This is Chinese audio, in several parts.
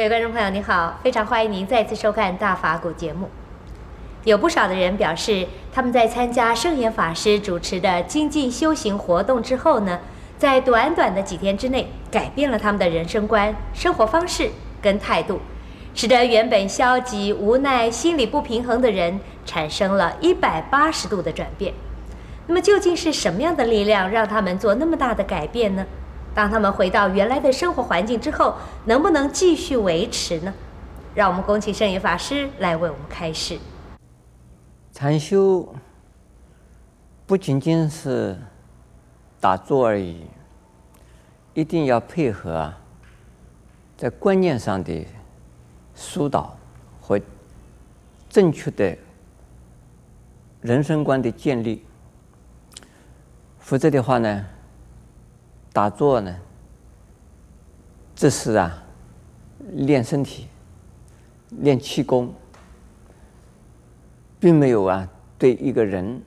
各位观众朋友，你好，非常欢迎您再次收看《大法古》节目。有不少的人表示，他们在参加圣严法师主持的精进修行活动之后呢，在短短的几天之内，改变了他们的人生观、生活方式跟态度，使得原本消极、无奈、心理不平衡的人，产生了一百八十度的转变。那么，究竟是什么样的力量让他们做那么大的改变呢？当他们回到原来的生活环境之后，能不能继续维持呢？让我们恭请圣严法师来为我们开示。禅修不仅仅是打坐而已，一定要配合啊，在观念上的疏导和正确的人生观的建立，否则的话呢，打坐呢，这是啊，练身体、练气功，并没有啊，对一个人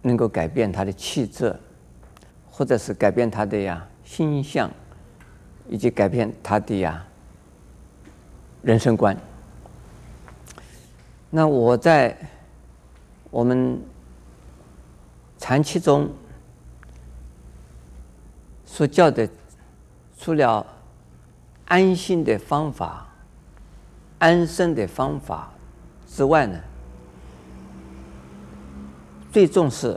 能够改变他的气质，或者是改变他的呀心相，以及改变他的呀人生观。那我在我们禅期中。所教的，除了安心的方法、安身的方法之外呢，最重视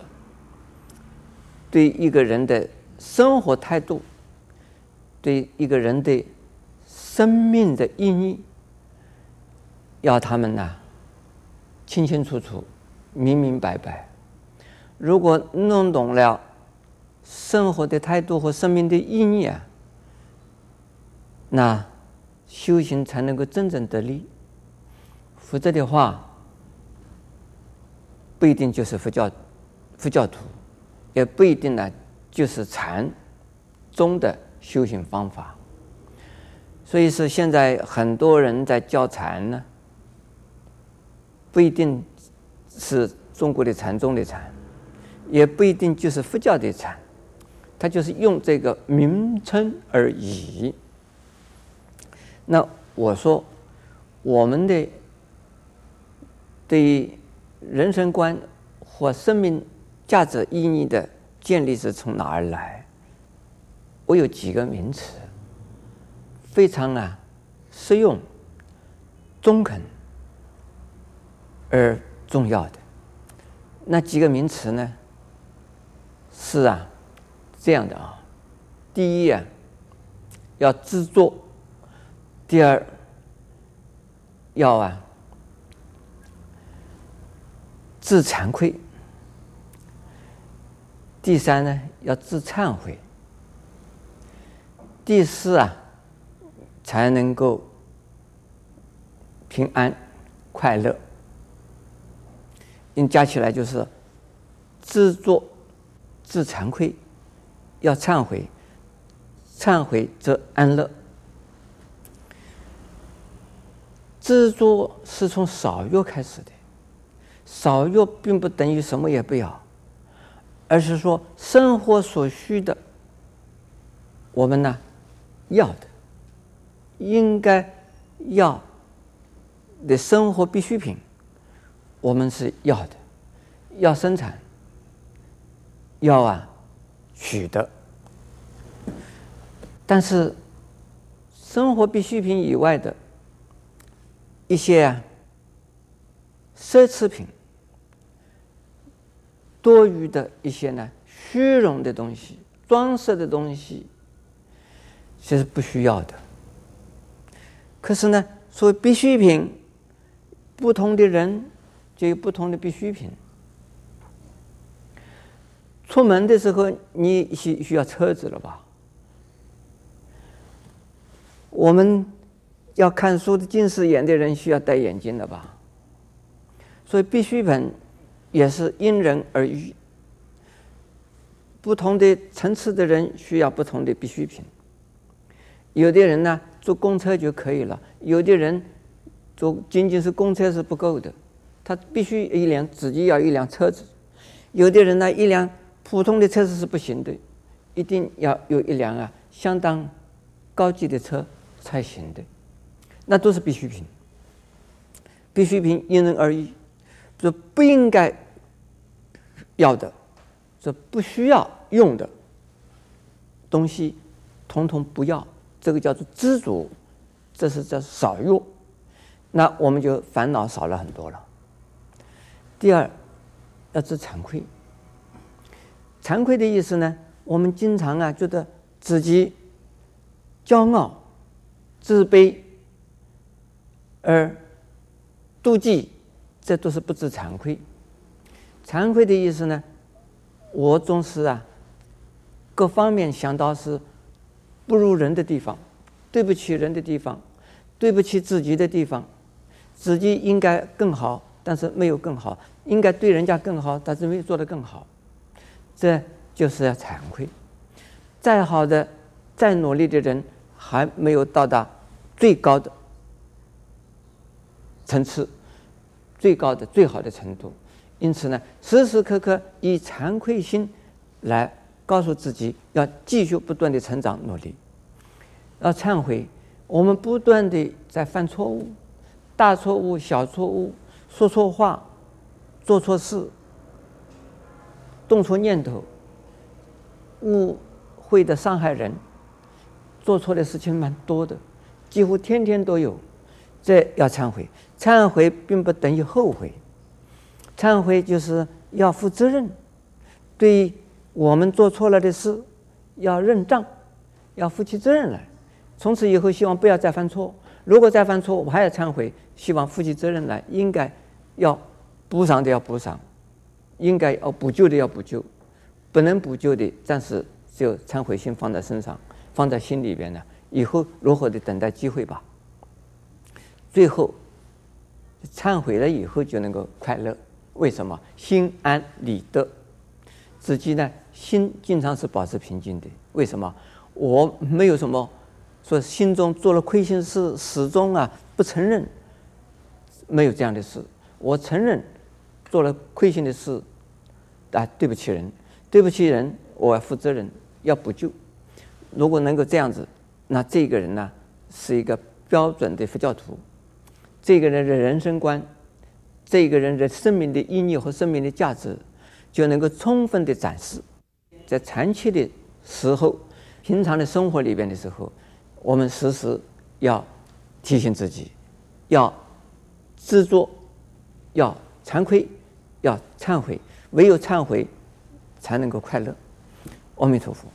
对一个人的生活态度、对一个人的生命的意义，要他们呢清清楚楚、明明白白。如果弄懂了。生活的态度和生命的意义啊，那修行才能够真正得力。否则的话，不一定就是佛教佛教徒，也不一定呢就是禅宗的修行方法。所以说，现在很多人在教禅呢，不一定是中国的禅宗的禅，也不一定就是佛教的禅。他就是用这个名称而已。那我说，我们的对人生观或生命价值意义的建立是从哪儿来？我有几个名词，非常啊实用、中肯而重要的。那几个名词呢？是啊。这样的啊，第一啊，要自作；第二，要啊，自惭愧；第三呢，要自忏悔；第四啊，才能够平安快乐。因加起来就是自作、自惭愧。要忏悔，忏悔则安乐。自作是从少欲开始的，少欲并不等于什么也不要，而是说生活所需的，我们呢要的，应该要的生活必需品，我们是要的，要生产，要啊。取得，但是生活必需品以外的一些啊奢侈品、多余的一些呢虚荣的东西、装饰的东西，其实不需要的。可是呢，所谓必需品，不同的人就有不同的必需品。出门的时候，你需需要车子了吧？我们要看书的近视眼的人需要戴眼镜了吧？所以必需品也是因人而异，不同的层次的人需要不同的必需品。有的人呢，坐公车就可以了；有的人坐仅仅是公车是不够的，他必须一辆自己要一辆车子。有的人呢，一辆。普通的车子是不行的，一定要有一辆啊相当高级的车才行的。那都是必需品。必需品因人而异，这不应该要的，这不需要用的东西，统统不要。这个叫做知足，这是叫少用，那我们就烦恼少了很多了。第二，要知惭愧。惭愧的意思呢，我们经常啊觉得自己骄傲、自卑，而妒忌，这都是不知惭愧。惭愧的意思呢，我总是啊，各方面想到是不如人的地方，对不起人的地方，对不起自己的地方，自己应该更好，但是没有更好；应该对人家更好，但是没有做得更好。这就是要惭愧。再好的、再努力的人，还没有到达最高的层次。最高的、最好的程度，因此呢，时时刻刻以惭愧心来告诉自己，要继续不断的成长、努力，要忏悔。我们不断的在犯错误，大错误、小错误，说错话，做错事，动错念头，误会的伤害人，做错的事情蛮多的，几乎天天都有。这要忏悔，忏悔并不等于后悔，忏悔就是要负责任，对我们做错了的事要认账，要负起责任来。从此以后，希望不要再犯错。如果再犯错，我还要忏悔，希望负起责任来，应该要补偿的要补偿，应该要补救的要补救，不能补救的，暂时就忏悔心放在身上，放在心里边呢，以后如何的等待机会吧。最后，忏悔了以后就能够快乐。为什么？心安理得，自己呢心经常是保持平静的。为什么？我没有什么说心中做了亏心事，始终啊不承认，没有这样的事。我承认做了亏心的事，啊对不起人，对不起人，我要负责任，要补救。如果能够这样子，那这个人呢是一个标准的佛教徒。这个人的人生观，这个人的生命的意义和生命的价值，就能够充分的展示。在长期的时候，平常的生活里边的时候，我们时时要提醒自己，要知足，要惭愧，要忏悔。唯有忏悔，才能够快乐。阿弥陀佛。